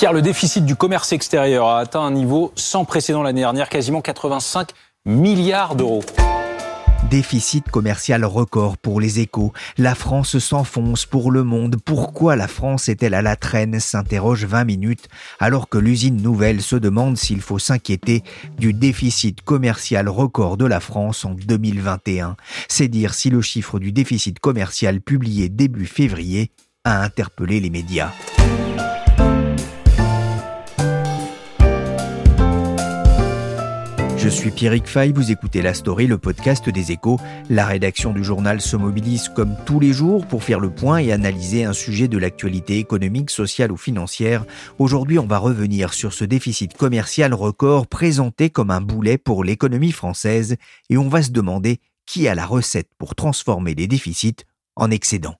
Pierre, le déficit du commerce extérieur a atteint un niveau sans précédent l'année dernière, quasiment 85 milliards d'euros. Déficit commercial record pour les échos. La France s'enfonce pour le monde. Pourquoi la France est-elle à la traîne? s'interroge 20 minutes alors que l'usine nouvelle se demande s'il faut s'inquiéter du déficit commercial record de la France en 2021. C'est dire si le chiffre du déficit commercial publié début février a interpellé les médias. Suis Pierrick Fay, vous écoutez La Story, le podcast des échos. La rédaction du journal se mobilise comme tous les jours pour faire le point et analyser un sujet de l'actualité économique, sociale ou financière. Aujourd'hui, on va revenir sur ce déficit commercial record présenté comme un boulet pour l'économie française et on va se demander qui a la recette pour transformer les déficits en excédents.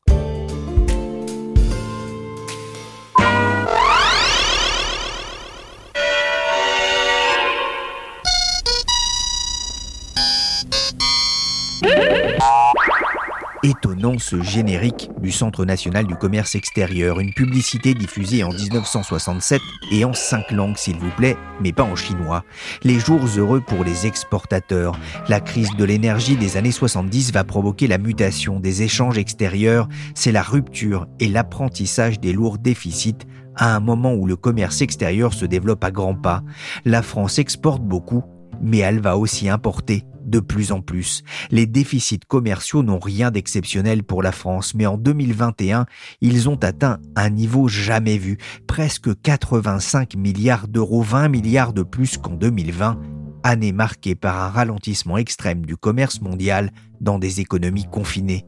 Étonnant ce générique du Centre national du commerce extérieur, une publicité diffusée en 1967 et en cinq langues s'il vous plaît, mais pas en chinois. Les jours heureux pour les exportateurs. La crise de l'énergie des années 70 va provoquer la mutation des échanges extérieurs, c'est la rupture et l'apprentissage des lourds déficits à un moment où le commerce extérieur se développe à grands pas. La France exporte beaucoup, mais elle va aussi importer de plus en plus. Les déficits commerciaux n'ont rien d'exceptionnel pour la France, mais en 2021, ils ont atteint un niveau jamais vu, presque 85 milliards d'euros, 20 milliards de plus qu'en 2020, année marquée par un ralentissement extrême du commerce mondial dans des économies confinées.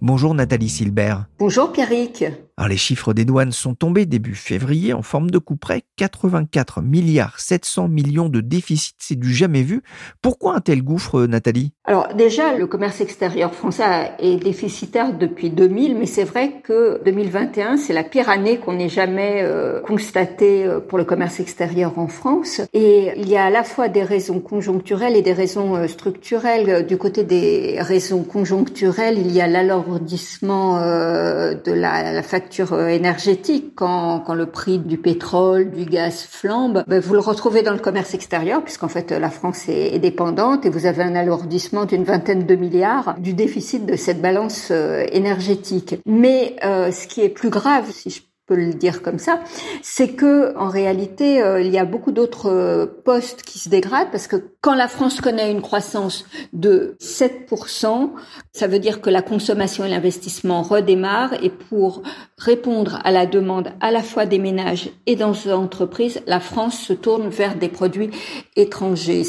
Bonjour Nathalie Silbert. Bonjour Pierrick. Alors les chiffres des douanes sont tombés début février en forme de coup près 84 milliards 700 millions de déficit, c'est du jamais vu. Pourquoi un tel gouffre Nathalie? Alors déjà le commerce extérieur français est déficitaire depuis 2000 mais c'est vrai que 2021 c'est la pire année qu'on ait jamais euh, constatée euh, pour le commerce extérieur en France et il y a à la fois des raisons conjoncturelles et des raisons euh, structurelles. Du côté des raisons conjoncturelles, il y a l'alourdissement de la facture euh, énergétique quand, quand le prix du pétrole, du gaz flambe, ben vous le retrouvez dans le commerce extérieur puisqu'en fait la France est, dépendante et vous avez un alourdissement d'une vingtaine de milliards du déficit de cette balance euh, énergétique. Mais euh, ce qui est plus grave, si je peut le dire comme ça, c'est que en réalité euh, il y a beaucoup d'autres euh, postes qui se dégradent parce que quand la France connaît une croissance de 7%, ça veut dire que la consommation et l'investissement redémarrent et pour répondre à la demande à la fois des ménages et dans les entreprises, la France se tourne vers des produits étrangers.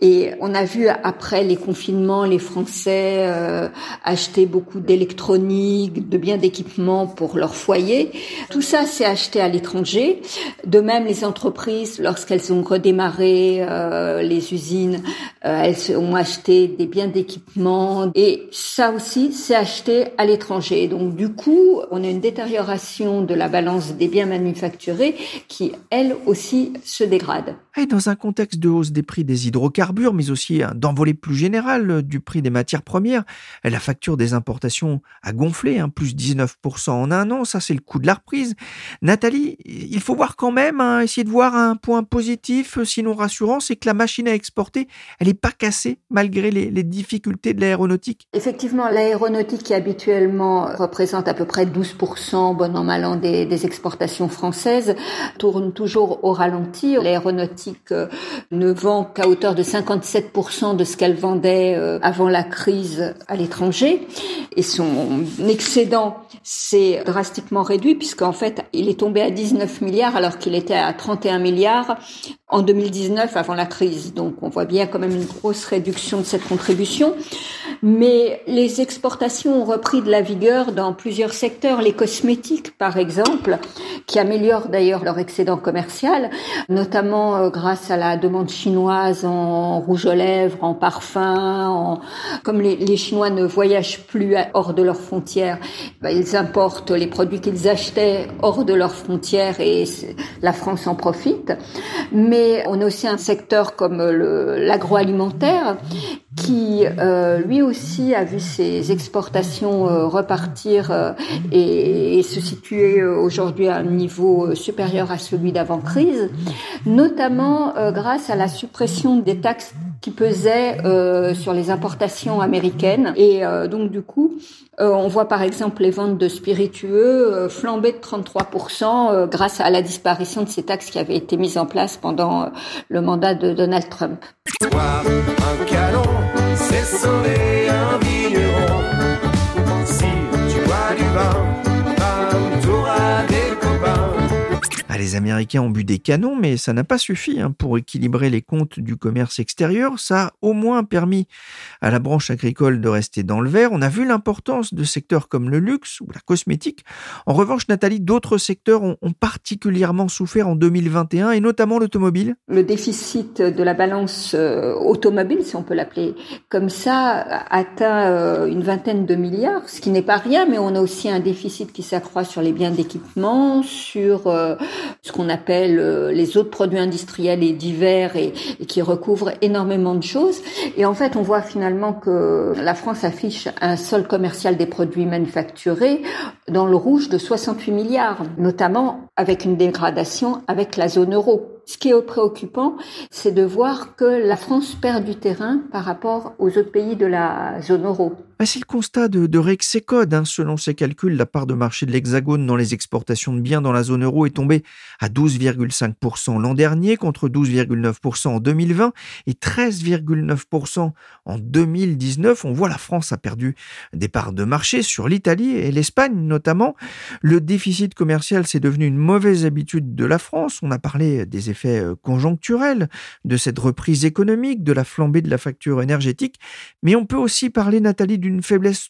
Et on a vu après les confinements, les Français euh, acheter beaucoup d'électronique, de biens d'équipement pour leur foyer. Tout ça s'est acheté à l'étranger. De même, les entreprises, lorsqu'elles ont redémarré euh, les usines, euh, elles ont acheté des biens d'équipement. Et ça aussi, c'est acheté à l'étranger. Donc du coup, on a une détérioration de la balance des biens manufacturés qui, elle aussi, se dégrade. Dans un contexte de hausse des prix des hydrocarbures, mais aussi d'envolée plus générale euh, du prix des matières premières. La facture des importations a gonflé, hein, plus 19% en un an, ça c'est le coût de la reprise. Nathalie, il faut voir quand même, hein, essayer de voir un point positif, euh, sinon rassurant, c'est que la machine à exporter, elle n'est pas cassée malgré les, difficultés de l'aéronautique. Effectivement, l'aéronautique qui habituellement représente à peu près 12%, bon an mal an, des, des exportations françaises, tourne toujours au ralenti. L'aéronautique euh, ne vend qu'à hauteur de 57% de ce qu'elle vendait euh, avant la crise à l'étranger. Et son excédent s'est drastiquement réduit puisqu'en fait, il est tombé à 19 milliards alors qu'il était à 31 milliards en 2019 avant la crise. Donc on voit bien quand même une grosse réduction de cette contribution. Mais les exportations ont repris de la vigueur dans plusieurs secteurs, les cosmétiques par exemple, qui améliorent d'ailleurs leur excédent commercial, notamment euh, grâce à la demande chinoise en rouge aux lèvres, en parfum, comme les, Chinois ne voyagent plus hors de leurs frontières, ben, ils importent les produits qu'ils achetaient hors de leurs frontières et la France en profite. Mais on a aussi un secteur comme l'agroalimentaire qui euh, lui aussi a vu ses exportations euh, repartir euh, et, et, se situer aujourd'hui à un niveau supérieur à celui d'avant-crise, notamment grâce à la suppression des taxes qui pesaient sur les importations américaines. Et donc du coup, on voit par exemple les ventes de spiritueux flamber de 33% grâce à la disparition de ces taxes qui avaient été mises en place pendant le mandat de Donald Trump. Un canon c'est un vigneron. Si tu du vin, Ah, les Américains ont bu des canons, mais ça n'a pas suffi hein, pour équilibrer les comptes du commerce extérieur. Ça a au moins permis à la branche agricole de rester dans le vert. On a vu l'importance de secteurs comme le luxe ou la cosmétique. En revanche, Nathalie, d'autres secteurs ont, particulièrement souffert en 2021 et notamment l'automobile. Le déficit de la balance euh, automobile, si on peut l'appeler comme ça, atteint euh, une vingtaine de milliards, ce qui n'est pas rien, mais on a aussi un déficit qui s'accroît sur les biens d'équipement, sur euh, ce qu'on appelle euh, les autres produits industriels et divers et, qui recouvrent énormément de choses. Et en fait, on voit finalement que la France affiche un sol commercial des produits manufacturés dans le rouge de 68 milliards, notamment avec une dégradation avec la zone euro. Ce qui est préoccupant, c'est de voir que la France perd du terrain par rapport aux autres pays de la zone euro. Ah, c'est le constat de, de Rexecode. Hein. Selon ses calculs, la part de marché de l'Hexagone dans les exportations de biens dans la zone euro est tombée à 12,5% l'an dernier contre 12,9% en 2020 et 13,9% en 2019. On voit la France a perdu des parts de marché sur l'Italie et l'Espagne notamment. Le déficit commercial, c'est devenu une mauvaise habitude de la France. On a parlé des effets euh, conjoncturels de cette reprise économique, de la flambée de la facture énergétique, mais on peut aussi parler, Nathalie, d'une faiblesse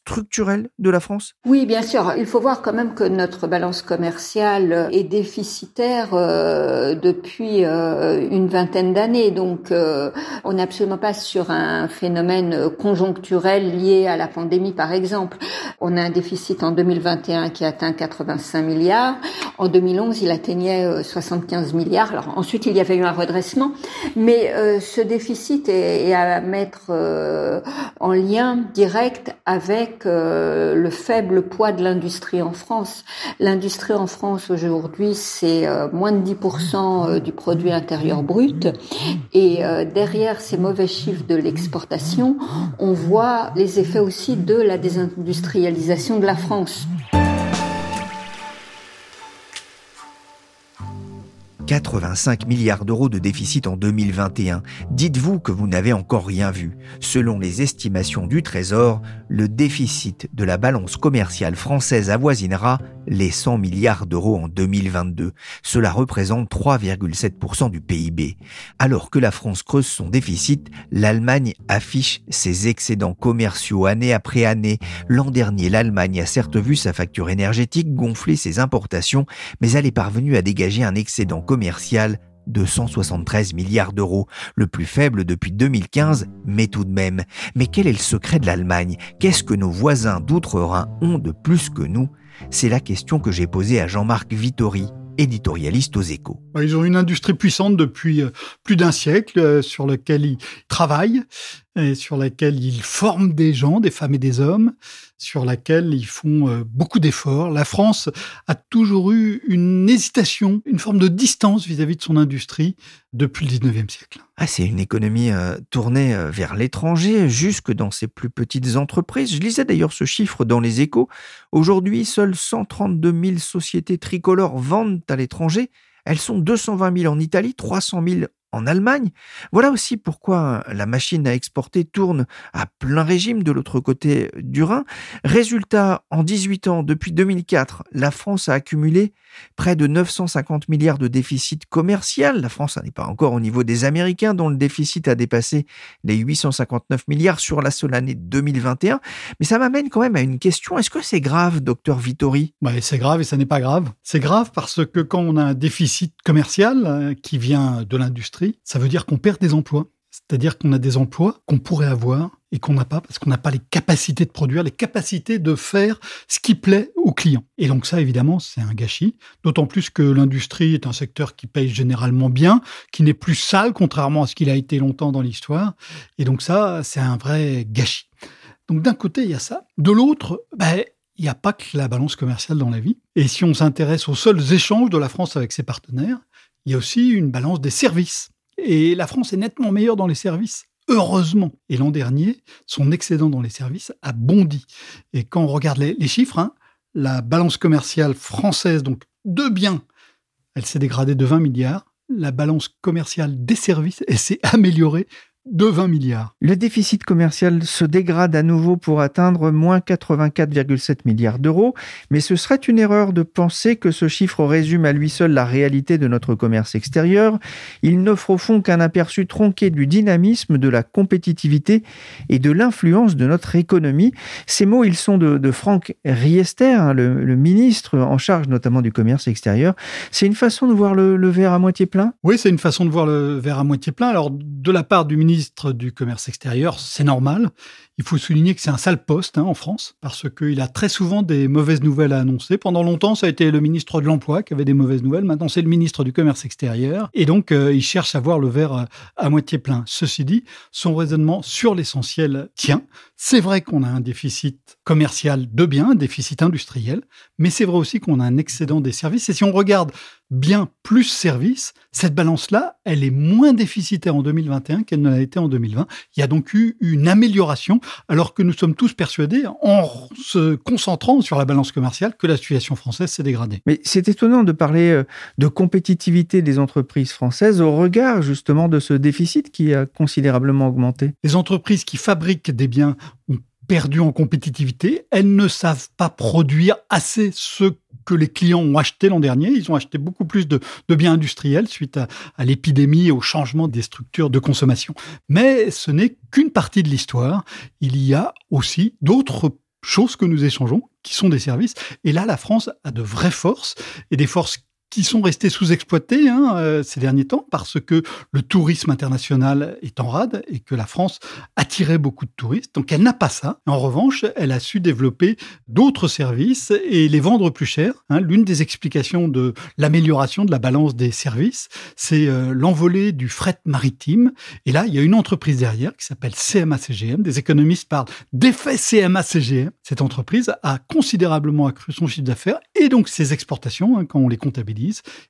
de la France? Oui, bien sûr. Il faut voir quand même que notre balance commerciale est déficitaire euh, depuis euh, une vingtaine d'années. Donc, euh, on n'est absolument pas sur un phénomène conjoncturel lié à la pandémie, par exemple. On a un déficit en 2021 qui atteint 85 milliards. En 2011, il atteignait 75 milliards. Alors ensuite, il y avait eu un redressement, mais ce déficit est, est à mettre en lien direct avec euh, le faible poids de l'industrie en France. L'industrie en France aujourd'hui, c'est euh, moins de 10% euh, du produit intérieur brut. Et derrière ces mauvais chiffres de l'exportation, on voit les effets aussi de la désindustrialisation de la France. 85 milliards d'euros de déficit en 2021. Dites-vous que vous n'avez encore rien vu. Selon les estimations du Trésor, le déficit de la balance commerciale française avoisinera les 100 milliards d'euros en 2022. Cela représente 3,7% du PIB. Alors que la France creuse son déficit, l'Allemagne affiche ses excédents commerciaux année après année. L'an dernier, l'Allemagne a certes vu sa facture énergétique gonfler ses importations, mais elle est parvenue à dégager un excédent commercial de 173 milliards d'euros, le plus faible depuis 2015, mais tout de même. Mais quel est le secret de l'Allemagne? Qu'est-ce que nos voisins d'outre-Rhin ont de plus que nous? C'est la question que j'ai posée à Jean-Marc Vittori, éditorialiste aux échos. Bah, ils ont une industrie puissante depuis euh, plus d'un siècle euh, sur laquelle ils travaillent et sur laquelle ils forment des gens, des femmes et des hommes, sur laquelle ils font euh, beaucoup d'efforts. La France a toujours eu une hésitation, une forme de distance vis-à-vis de son industrie depuis le 19e siècle. Ah, c'est une économie euh, tournée euh, vers l'étranger, jusque dans ses plus petites entreprises. Je lisais d'ailleurs ce chiffre dans les échos. Aujourd'hui, seules 132 000 sociétés tricolores vendent à l'étranger. Elles sont 220 000 en Italie, 300 000 en Allemagne. Voilà aussi pourquoi la machine à exporter tourne à plein régime de l'autre côté du Rhin. Résultat, en 18 ans, depuis 2004, la France a accumulé près de 950 milliards de déficit commercial. La France n'est pas encore au niveau des Américains dont le déficit a dépassé les 859 milliards sur la seule année 2021. Mais ça m'amène quand même à une question. Est-ce que c'est grave, docteur Vittori? Bah, C'est grave et ça n'est pas grave. C'est grave parce que quand on a un déficit commercial euh, qui vient de l'industrie, ça veut dire qu'on perd des emplois. C'est-à-dire qu'on a des emplois qu'on pourrait avoir et qu'on n'a pas parce qu'on n'a pas les capacités de produire, les capacités de faire ce qui plaît aux clients. Et donc ça, évidemment, c'est un gâchis. D'autant plus que l'industrie est un secteur qui paye généralement bien, qui n'est plus sale, contrairement à ce qu'il a été longtemps dans l'histoire. Et donc ça, c'est un vrai gâchis. Donc d'un côté, il y a ça. De l'autre, ben, il n'y a pas que la balance commerciale dans la vie. Et si on s'intéresse aux seuls échanges de la France avec ses partenaires, il y a aussi une balance des services. Et la France est nettement meilleure dans les services. Heureusement. Et l'an dernier, son excédent dans les services a bondi. Et quand on regarde les, chiffres, hein, la balance commerciale française, donc de biens, elle s'est dégradée de 20 milliards. La balance commerciale des services, elle s'est améliorée de 20 milliards. Le déficit commercial se dégrade à nouveau pour atteindre moins 84,7 milliards d'euros, mais ce serait une erreur de penser que ce chiffre résume à lui seul la réalité de notre commerce extérieur. Il n'offre au fond qu'un aperçu tronqué du dynamisme, de la compétitivité et de l'influence de notre économie. Ces mots, ils sont de, Franck Riester, hein, le, ministre en charge notamment du commerce extérieur. C'est une façon de voir le, le verre à moitié plein? Oui, c'est une façon de voir le verre à moitié plein. Alors, de la part du ministre, ministre du Commerce extérieur, c'est normal. Il faut souligner que c'est un sale poste hein, en France, parce qu'il a très souvent des mauvaises nouvelles à annoncer. Pendant longtemps, ça a été le ministre de l'Emploi qui avait des mauvaises nouvelles. Maintenant, c'est le ministre du Commerce extérieur. Et donc, euh, il cherche à voir le verre euh, à moitié plein. Ceci dit, son raisonnement sur l'essentiel tient. C'est vrai qu'on a un déficit commercial de biens, un déficit industriel, mais c'est vrai aussi qu'on a un excédent des services. Et si on regarde bien plus services, cette balance-là, elle est moins déficitaire en 2021 qu'elle ne l'a été en 2020. Il y a donc eu une amélioration, alors que nous sommes tous persuadés, en se concentrant sur la balance commerciale, que la situation française s'est dégradée. Mais c'est étonnant de parler euh, de compétitivité des entreprises françaises au regard justement de ce déficit qui a considérablement augmenté. Les entreprises qui fabriquent des biens ont perdu en compétitivité. Elles ne savent pas produire assez ce que les clients ont acheté l'an dernier. Ils ont acheté beaucoup plus de, biens industriels suite à, à l'épidémie et au changement des structures de consommation. Mais ce n'est qu'une partie de l'histoire. Il y a aussi d'autres choses que nous échangeons qui sont des services. Et là, la France a de vraies forces et des forces qui sont restés sous-exploités hein, euh, ces derniers temps parce que le tourisme international est en rade et que la France attirait beaucoup de touristes. Donc elle n'a pas ça. En revanche, elle a su développer d'autres services et les vendre plus cher. Hein. L'une des explications de l'amélioration de la balance des services, c'est euh, l'envolée du fret maritime. Et là, il y a une entreprise derrière qui s'appelle CMA-CGM. Des économistes parlent d'effet CMA-CGM. Cette entreprise a considérablement accru son chiffre d'affaires et donc ses exportations hein, quand on les comptabilise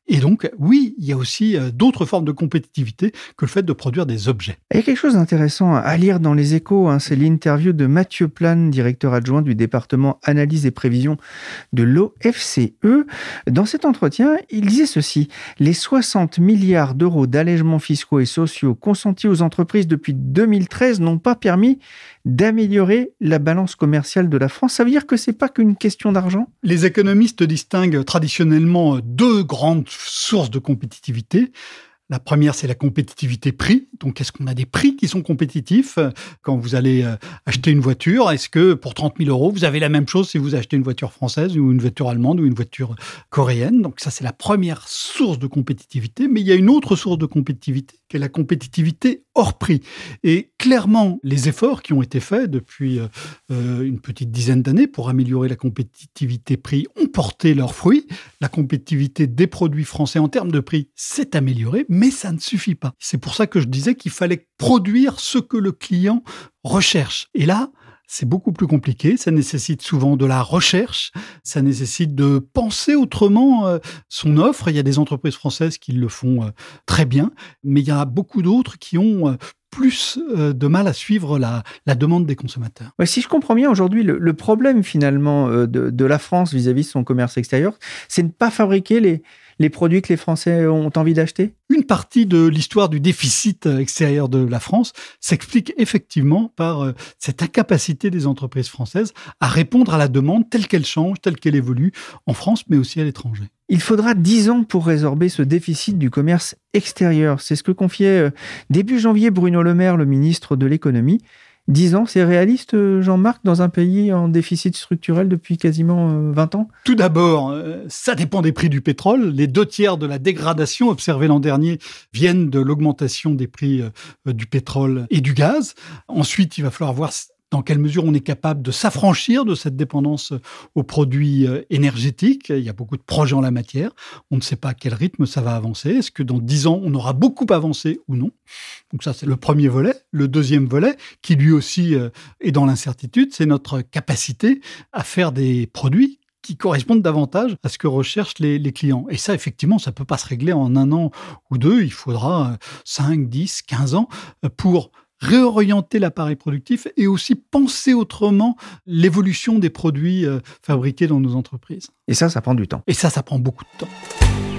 et donc, oui, il y a aussi euh, d'autres formes de compétitivité que le fait de produire des objets. Il y a quelque chose d'intéressant à lire dans les échos, hein, c'est l'interview de Mathieu Plane, directeur adjoint du département analyse et prévision de l'OFCE. Dans cet entretien, il disait ceci, les 60 milliards d'euros d'allègements fiscaux et sociaux consentis aux entreprises depuis 2013 n'ont pas permis d'améliorer la balance commerciale de la France. Ça veut dire que c'est pas qu'une question d'argent? Les économistes distinguent traditionnellement deux grandes sources de compétitivité. La première, c'est la compétitivité prix. Donc, est-ce qu'on a des prix qui sont compétitifs quand vous allez euh, acheter une voiture? Est-ce que pour 30 000 euros, vous avez la même chose si vous achetez une voiture française ou une voiture allemande ou une voiture coréenne? Donc, ça, c'est la première source de compétitivité. Mais il y a une autre source de compétitivité qui est la compétitivité hors prix. Et clairement, les efforts qui ont été faits depuis euh, euh, une petite dizaine d'années pour améliorer la compétitivité prix ont porté leurs fruits. La compétitivité des produits français en termes de prix s'est améliorée, mais ça ne suffit pas. C'est pour ça que je disais qu'il fallait produire ce que le client recherche. Et là, c'est beaucoup plus compliqué, ça nécessite souvent de la recherche, ça nécessite de penser autrement euh, son offre. Il y a des entreprises françaises qui le font très bien, mais il y a beaucoup d'autres qui ont plus euh, de mal à suivre la, demande des consommateurs. si je comprends bien, aujourd'hui, le, problème finalement euh, de, de la France vis-à-vis de son commerce extérieur, c'est de ne pas fabriquer les, les produits que les Français ont envie d'acheter? Une partie de l'histoire du déficit extérieur de la France s'explique effectivement par euh, cette incapacité des entreprises françaises à répondre à la demande telle qu'elle change, telle qu'elle évolue en France, mais aussi à l'étranger. Il faudra dix ans pour résorber ce déficit du commerce extérieur. C'est ce que confiait euh, début janvier Bruno Le Maire, le ministre de l'économie. 10 ans, c'est réaliste, euh, Jean-Marc, dans un pays en déficit structurel depuis quasiment 20 euh, ans? Tout d'abord, euh, ça dépend des prix du pétrole. Les deux tiers de la dégradation observée l'an dernier viennent de l'augmentation des prix du pétrole et du gaz. Ensuite, il va falloir voir dans quelle mesure on est capable de s'affranchir de cette dépendance aux produits euh, énergétiques. Il y a beaucoup de projets en la matière. On ne sait pas à quel rythme ça va avancer. Est-ce que dans dix ans, on aura beaucoup avancé ou non? Donc ça, c'est le premier volet. Le deuxième volet, qui lui aussi euh, est dans l'incertitude, c'est notre capacité à faire des produits qui correspondent davantage à ce que recherchent les, les clients. Et ça, effectivement, ça ne peut pas se régler en un an ou deux. Il faudra 5, 10, 15 ans pour réorienter l'appareil productif et aussi penser autrement l'évolution des produits euh, fabriqués dans nos entreprises. Et ça, ça prend du temps. Et ça, ça prend beaucoup de temps.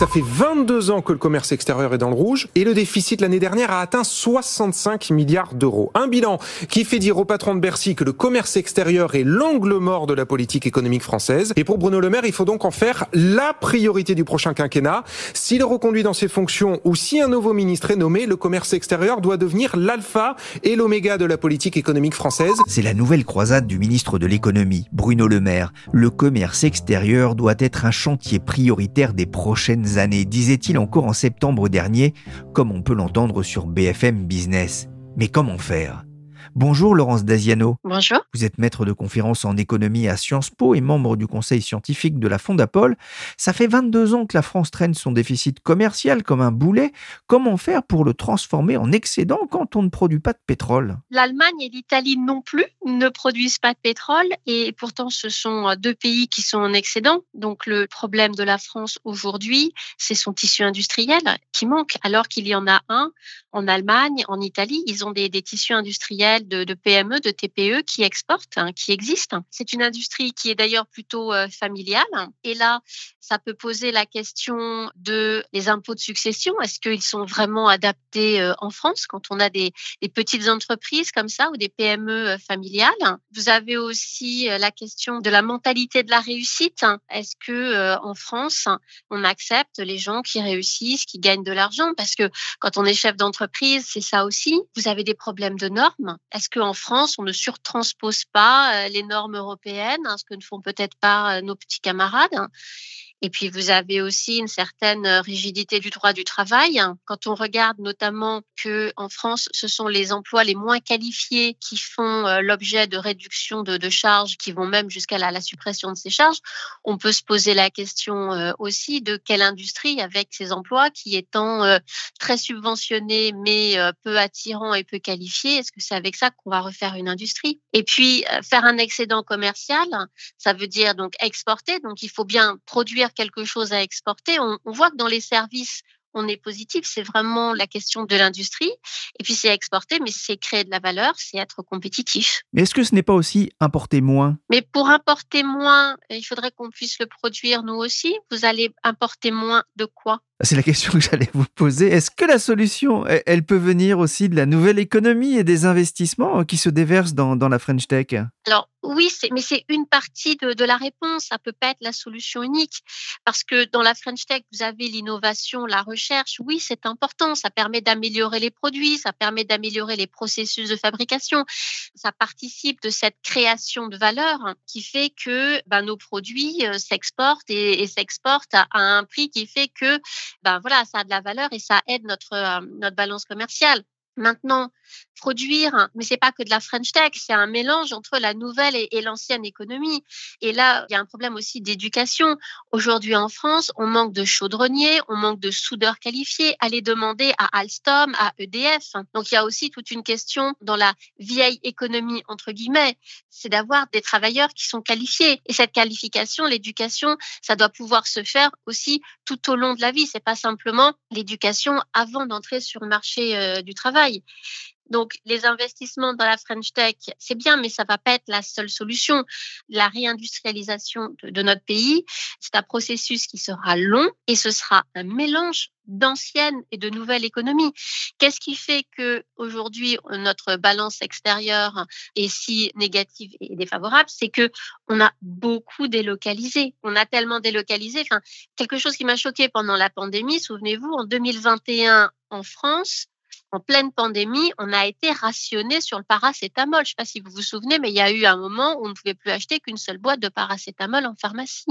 Ça fait 22 ans que le commerce extérieur est dans le rouge et le déficit l'année dernière a atteint 65 milliards d'euros. Un bilan qui fait dire au patron de Bercy que le commerce extérieur est l'angle mort de la politique économique française. Et pour Bruno Le Maire, il faut donc en faire la priorité du prochain quinquennat. S'il reconduit dans ses fonctions ou si un nouveau ministre est nommé, le commerce extérieur doit devenir l'alpha et l'oméga de la politique économique française. C'est la nouvelle croisade du ministre de l'économie, Bruno Le Maire. Le commerce extérieur doit être un chantier prioritaire des prochaines années, disait-il encore en septembre dernier, comme on peut l'entendre sur BFM Business. Mais comment faire? Bonjour Laurence Daziano. Bonjour. Vous êtes maître de conférence en économie à Sciences Po et membre du conseil scientifique de la Fondapol. Ça fait 22 ans que la France traîne son déficit commercial comme un boulet. Comment faire pour le transformer en excédent quand on ne produit pas de pétrole? L'Allemagne et l'Italie non plus ne produisent pas de pétrole et pourtant ce sont deux pays qui sont en excédent. Donc le problème de la France aujourd'hui, c'est son tissu industriel qui manque alors qu'il y en a un en Allemagne, en Italie. Ils ont des, des tissus industriels de, PME, de TPE qui exportent, hein, qui existent. C'est une industrie qui est d'ailleurs plutôt euh, familiale. Et là, ça peut poser la question de les impôts de succession. Est-ce qu'ils sont vraiment adaptés euh, en France quand on a des, petites entreprises comme ça ou des PME euh, familiales? Vous avez aussi la question de la mentalité de la réussite. Est-ce que en France, on accepte les gens qui réussissent, qui gagnent de l'argent? Parce que quand on est chef d'entreprise, c'est ça aussi. Vous avez des problèmes de normes. Est-ce qu'en France, on ne surtranspose pas euh, les normes européennes, hein, ce que ne font peut-être pas euh, nos petits camarades? Et puis, vous avez aussi une certaine euh, rigidité du droit du travail. Quand on regarde notamment que en France, ce sont les emplois les moins qualifiés qui font euh, l'objet de réduction de, de, charges, qui vont même jusqu'à la, la, suppression de ces charges, on peut se poser la question euh, aussi de quelle industrie, avec ces emplois qui étant très subventionnés mais peu attirants et peu qualifiés, est-ce que c'est avec ça qu'on va refaire une industrie? Et puis, faire un excédent commercial, ça veut dire donc exporter. Donc, il faut bien produire quelque chose à exporter, on, voit que dans les services, on est positif. C'est vraiment la question de l'industrie. Et puis, c'est exporter, mais c'est créer de la valeur, c'est être compétitif. Mais est-ce que ce n'est pas aussi importer moins? Mais pour importer moins, il faudrait qu'on puisse le produire nous aussi. Vous allez importer moins de quoi? C'est la question que j'allais vous poser. Est-ce que la solution, elle peut venir aussi de la nouvelle économie et des investissements qui se déversent dans, la French Tech? Alors oui, mais c'est une partie de, la réponse. Ça peut pas être la solution unique parce que dans la French Tech, vous avez l'innovation, la recherche. Oui, c'est important. Ça permet d'améliorer les produits, ça permet d'améliorer les processus de fabrication. Ça participe de cette création de valeur qui fait que ben, nos produits euh, s'exportent et, s'exportent à un prix qui fait que ben voilà, ça a de la valeur et ça aide notre, euh, notre balance commerciale. Maintenant, produire, mais c'est pas que de la French Tech, c'est un mélange entre la nouvelle et, l'ancienne économie. Et là, il y a un problème aussi d'éducation. Aujourd'hui en France, on manque de chaudronniers, on manque de soudeurs qualifiés. Allez demander à Alstom, à EDF. Donc il y a aussi toute une question dans la vieille économie entre guillemets, c'est d'avoir des travailleurs qui sont qualifiés. Et cette qualification, l'éducation, ça doit pouvoir se faire aussi tout au long de la vie. C'est pas simplement l'éducation avant d'entrer sur le marché euh, du travail. Donc, les investissements dans la French Tech, c'est bien, mais ça va pas être la seule solution. La réindustrialisation de, notre pays, c'est un processus qui sera long et ce sera un mélange d'anciennes et de nouvelles économies. Qu'est-ce qui fait que aujourd'hui notre balance extérieure est si négative et défavorable? C'est que on a beaucoup délocalisé. On a tellement délocalisé. Enfin, quelque chose qui m'a choqué pendant la pandémie. Souvenez-vous, en 2021 en France, en pleine pandémie, on a été rationné sur le paracétamol. Je ne sais pas si vous vous souvenez, mais il y a eu un moment où on ne pouvait plus acheter qu'une seule boîte de paracétamol en pharmacie.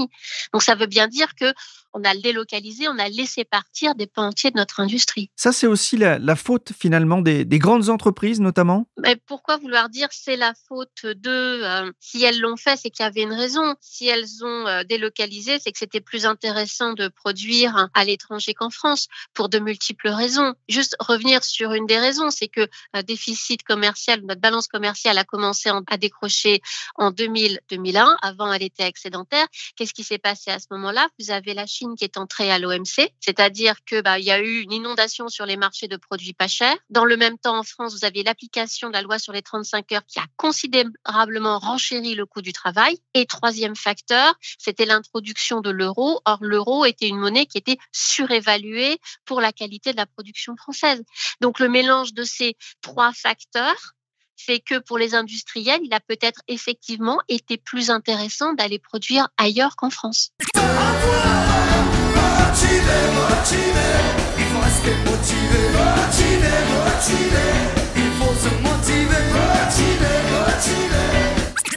Donc ça veut bien dire que on a délocalisé, on a laissé partir des pans entiers de notre industrie. Ça, c'est aussi la, la, faute finalement des, des, grandes entreprises notamment? Mais Pourquoi vouloir dire c'est la faute de euh, Si elles l'ont fait, c'est qu'il y avait une raison. Si elles ont euh, délocalisé, c'est que c'était plus intéressant de produire à l'étranger qu'en France pour de multiples raisons. Juste revenir sur une des raisons, c'est que un déficit commercial, notre balance commerciale a commencé à décrocher en 2000-2001. Avant, elle était excédentaire. Qu'est-ce qui s'est passé à ce moment-là? Vous avez la Chine qui est entrée à l'OMC, c'est-à-dire que bah, il y a eu une inondation sur les marchés de produits pas chers. Dans le même temps, en France, vous avez l'application de la loi sur les 35 heures qui a considérablement renchéri le coût du travail. Et troisième facteur, c'était l'introduction de l'euro. Or, l'euro était une monnaie qui était surévaluée pour la qualité de la production française. Donc, le mélange de ces trois facteurs fait que pour les industriels, il a peut-être effectivement été plus intéressant d'aller produire ailleurs qu'en France.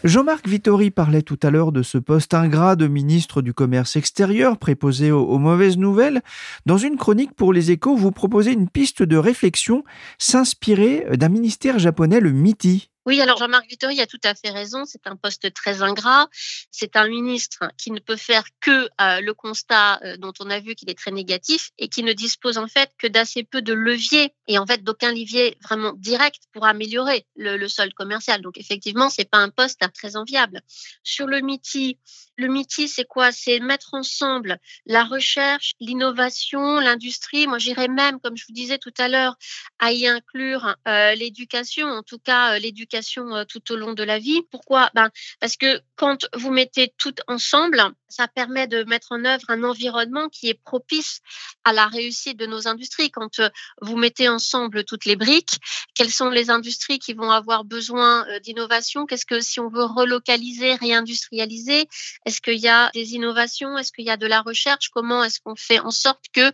Jean-Marc Vittori parlait tout à l'heure de ce poste ingrat de ministre du Commerce extérieur préposé aux, aux, mauvaises nouvelles. Dans une chronique pour les échos, vous proposez une piste de réflexion s'inspirer d'un ministère japonais, le MITI. Oui, alors Jean-Marc Vittori a tout à fait raison. C'est un poste très ingrat. C'est un ministre qui ne peut faire que euh, le constat euh, dont on a vu qu'il est très négatif et qui ne dispose en fait que d'assez peu de leviers et en fait d'aucun levier vraiment direct pour améliorer le, le solde commercial. Donc effectivement, c'est pas un poste très enviable. Sur le MITI, le MITI, c'est quoi? C'est mettre ensemble la recherche, l'innovation, l'industrie. Moi, j'irais même, comme je vous disais tout à l'heure, à y inclure euh, l'éducation, en tout cas l'éducation tout au long de la vie. Pourquoi? Ben, Parce que quand vous mettez tout ensemble, ça permet de mettre en œuvre un environnement qui est propice à la réussite de nos industries. Quand vous mettez ensemble toutes les briques, quelles sont les industries qui vont avoir besoin d'innovation? Qu'est-ce que si on veut relocaliser, réindustrialiser, est-ce qu'il y a des innovations? Est-ce qu'il y a de la recherche? Comment est-ce qu'on fait en sorte que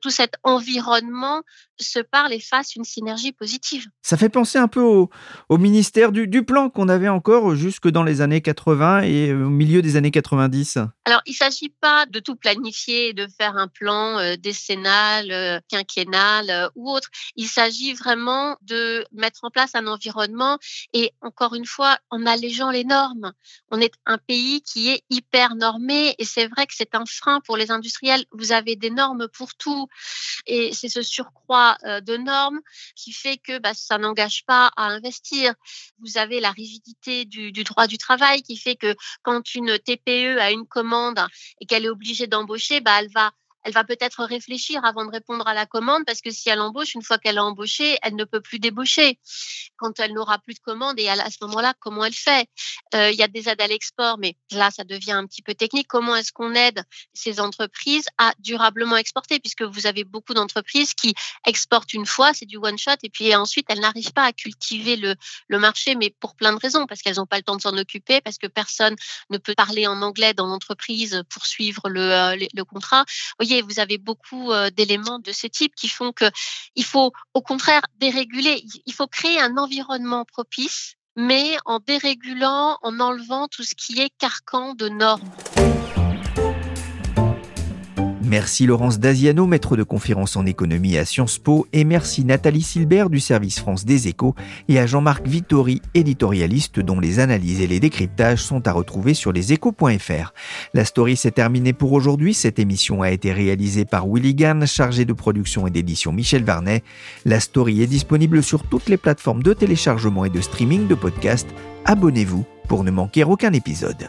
tout cet environnement se parle et fasse une synergie positive? Ça fait penser un peu au, au ministère du, du plan qu'on avait encore jusque dans les années 80 et au milieu des années 90. Alors, il ne s'agit pas de tout planifier, de faire un plan euh, décennal, euh, quinquennal euh, ou autre. Il s'agit vraiment de mettre en place un environnement et encore une fois, en allégeant les normes. On est un pays qui est hyper normé et c'est vrai que c'est un frein pour les industriels. Vous avez des normes pour tout et c'est ce surcroît de normes qui fait que bah, ça n'engage pas à investir. Vous avez la rigidité du, du droit du travail qui fait que quand une TPE a une commande et qu'elle est obligée d'embaucher, bah, elle va elle va peut-être réfléchir avant de répondre à la commande parce que si elle embauche, une fois qu'elle a embauché, elle ne peut plus débaucher. Quand elle n'aura plus de commande et à ce moment-là, comment elle fait? Euh, Il y a des aides à l'export, mais là, ça devient un petit peu technique. Comment est-ce qu'on aide ces entreprises à durablement exporter? Puisque vous avez beaucoup d'entreprises qui exportent une fois, c'est du one shot, et puis ensuite elles n'arrivent pas à cultiver le, marché, mais pour plein de raisons, parce qu'elles n'ont pas le temps de s'en occuper, parce que personne ne peut parler en anglais dans l'entreprise pour suivre le, euh, contrat. Vous avez beaucoup d'éléments de ce type qui font que il faut au contraire déréguler. Il faut créer un environnement propice, mais en dérégulant, en enlevant tout ce qui est carcan de normes. Merci Laurence Daziano, maître de conférence en économie à Sciences Po, et merci Nathalie Silbert du service France des Échos et à Jean-Marc Vittori, éditorialiste dont les analyses et les décryptages sont à retrouver sur leséchos.fr. La story s'est terminée pour aujourd'hui. Cette émission a été réalisée par Willy Gann, chargé de production et d'édition Michel Varnet. La story est disponible sur toutes les plateformes de téléchargement et de streaming de podcasts. Abonnez-vous pour ne manquer aucun épisode.